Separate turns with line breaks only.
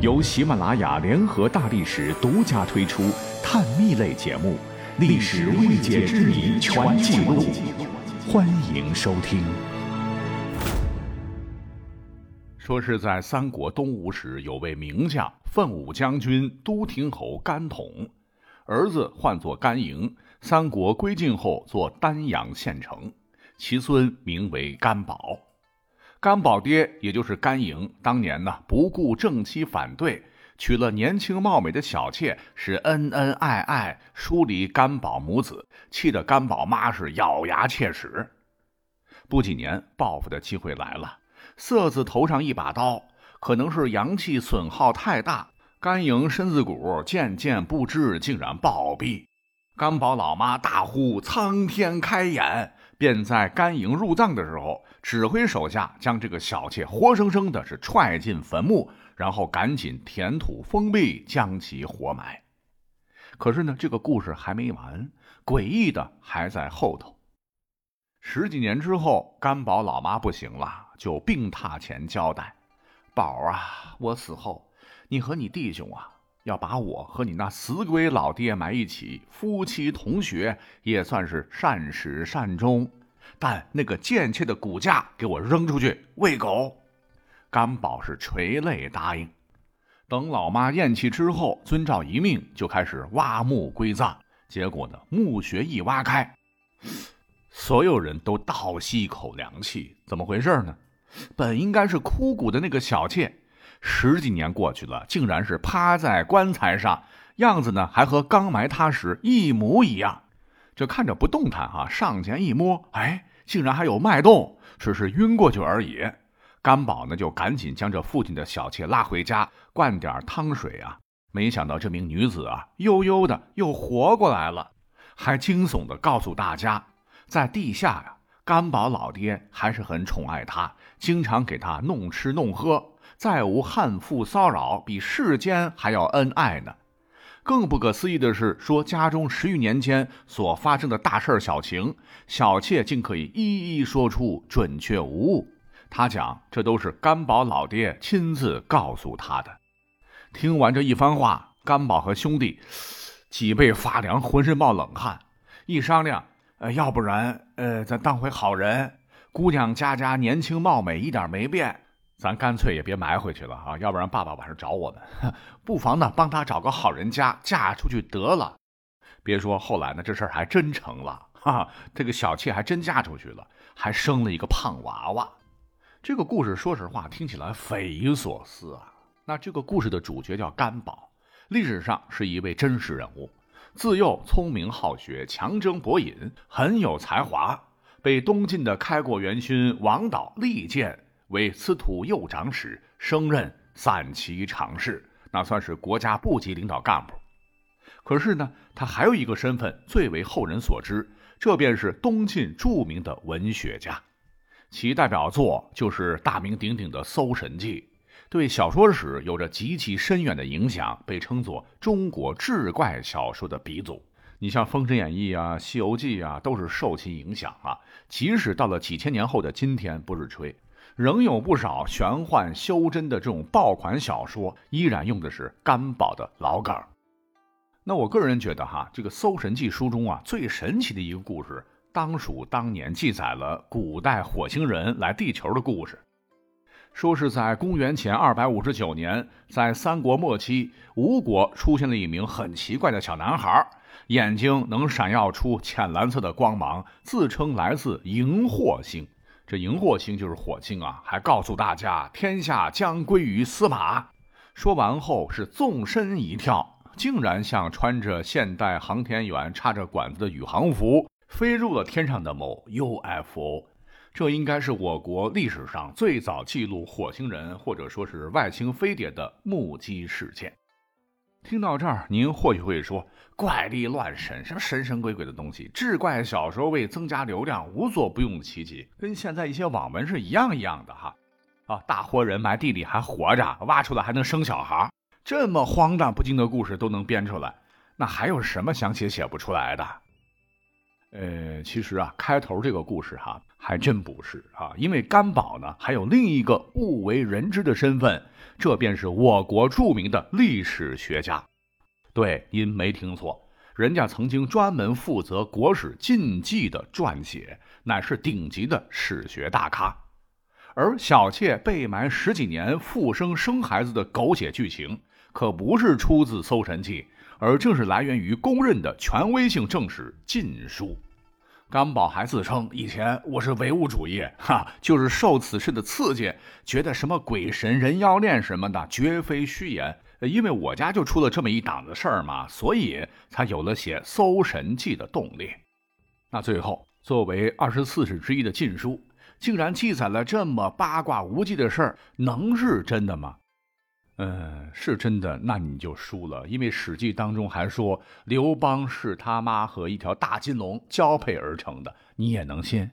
由喜马拉雅联合大历史独家推出探秘类节目《历史未解之谜全记录》，欢迎收听。
说是在三国东吴时，有位名将奋武将军都亭侯甘统，儿子唤作甘莹。三国归晋后，做丹阳县丞，其孙名为甘宝。甘宝爹，也就是甘莹，当年呢不顾正妻反对，娶了年轻貌美的小妾，是恩恩爱爱，疏离甘宝母子，气得甘宝妈是咬牙切齿。不几年，报复的机会来了，色子头上一把刀，可能是阳气损耗太大，甘营身子骨渐渐不支，竟然暴毙。甘宝老妈大呼：“苍天开眼！”便在甘营入葬的时候，指挥手下将这个小妾活生生的是踹进坟墓，然后赶紧填土封闭，将其活埋。可是呢，这个故事还没完，诡异的还在后头。十几年之后，甘宝老妈不行了，就病榻前交代：“宝啊，我死后，你和你弟兄啊。”要把我和你那死鬼老爹埋一起，夫妻同学也算是善始善终。但那个贱妾的骨架给我扔出去喂狗。甘宝是垂泪答应。等老妈咽气之后，遵照遗命就开始挖墓归葬。结果呢，墓穴一挖开，所有人都倒吸一口凉气。怎么回事呢？本应该是枯骨的那个小妾。十几年过去了，竟然是趴在棺材上，样子呢还和刚埋他时一模一样。就看着不动弹哈，上前一摸，哎，竟然还有脉动，只是晕过去而已。甘宝呢就赶紧将这父亲的小妾拉回家，灌点汤水啊。没想到这名女子啊，悠悠的又活过来了，还惊悚的告诉大家，在地下呀，甘宝老爹还是很宠爱她，经常给她弄吃弄喝。再无悍妇骚扰，比世间还要恩爱呢。更不可思议的是，说家中十余年间所发生的大事小情，小妾竟可以一一说出，准确无误。他讲，这都是甘宝老爹亲自告诉他的。听完这一番话，甘宝和兄弟脊背发凉，浑身冒冷汗。一商量，呃，要不然，呃，咱当回好人。姑娘家家年轻貌美，一点没变。咱干脆也别埋回去了啊，要不然爸爸晚上找我们。不妨呢，帮他找个好人家嫁出去得了。别说后来呢，这事儿还真成了哈，这个小妾还真嫁出去了，还生了一个胖娃娃。这个故事说实话听起来匪夷所思啊。那这个故事的主角叫甘宝，历史上是一位真实人物。自幼聪明好学，强征博引，很有才华，被东晋的开国元勋王导力荐。为司徒右长史，升任散骑常侍，那算是国家部级领导干部。可是呢，他还有一个身份最为后人所知，这便是东晋著名的文学家，其代表作就是大名鼎鼎的《搜神记》，对小说史有着极其深远的影响，被称作中国志怪小说的鼻祖。你像《封神演义》啊，《西游记》啊，都是受其影响啊。即使到了几千年后的今天，不是吹。仍有不少玄幻修真的这种爆款小说，依然用的是甘宝的老梗。那我个人觉得哈，这个《搜神记》书中啊，最神奇的一个故事，当属当年记载了古代火星人来地球的故事。说是在公元前二百五十九年，在三国末期，吴国出现了一名很奇怪的小男孩，眼睛能闪耀出浅蓝色的光芒，自称来自荧惑星。这荧惑星就是火星啊！还告诉大家，天下将归于司马。说完后是纵身一跳，竟然像穿着现代航天员插着管子的宇航服，飞入了天上的某 UFO。这应该是我国历史上最早记录火星人或者说是外星飞碟的目击事件。听到这儿，您或许会说。怪力乱神，什么神神鬼鬼的东西？志怪小说为增加流量，无所不用其极，跟现在一些网文是一样一样的哈。啊，大活人埋地里还活着，挖出来还能生小孩，这么荒诞不经的故事都能编出来，那还有什么想写写不出来的？呃，其实啊，开头这个故事哈，还真不是啊，因为甘宝呢，还有另一个不为人知的身份，这便是我国著名的历史学家。对，您没听错，人家曾经专门负责国史禁忌的撰写，乃是顶级的史学大咖。而小妾被埋十几年、复生生孩子的狗血剧情，可不是出自《搜神记》。而正是来源于公认的权威性正史《晋书》，甘宝还自称以前我是唯物主义，哈，就是受此事的刺激，觉得什么鬼神人妖恋什么的绝非虚言。因为我家就出了这么一档子事儿嘛，所以才有了写《搜神记》的动力。那最后，作为二十四史之一的《晋书》，竟然记载了这么八卦无稽的事儿，能是真的吗？嗯，是真的，那你就输了，因为《史记》当中还说刘邦是他妈和一条大金龙交配而成的，你也能信？